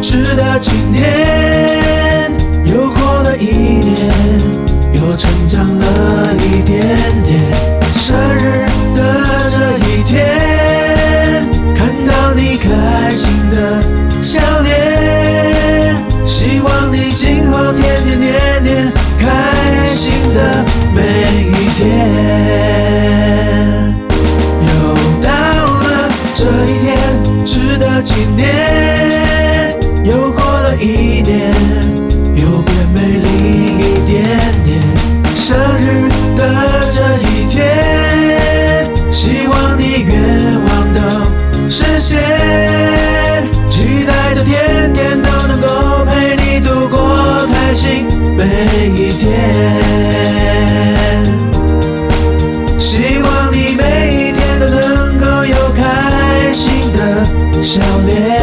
值得纪念。又过了一年，又成长了一点点。生日的这一天，看到你开心的笑脸，希望你今后天天年年开心的每一天。又到了这一天，值得纪念。一年又变美丽一点点生日的这一天希望你愿望都实现期待着天天都能够陪你度过开心每一天希望你每一天都能够有开心的笑脸。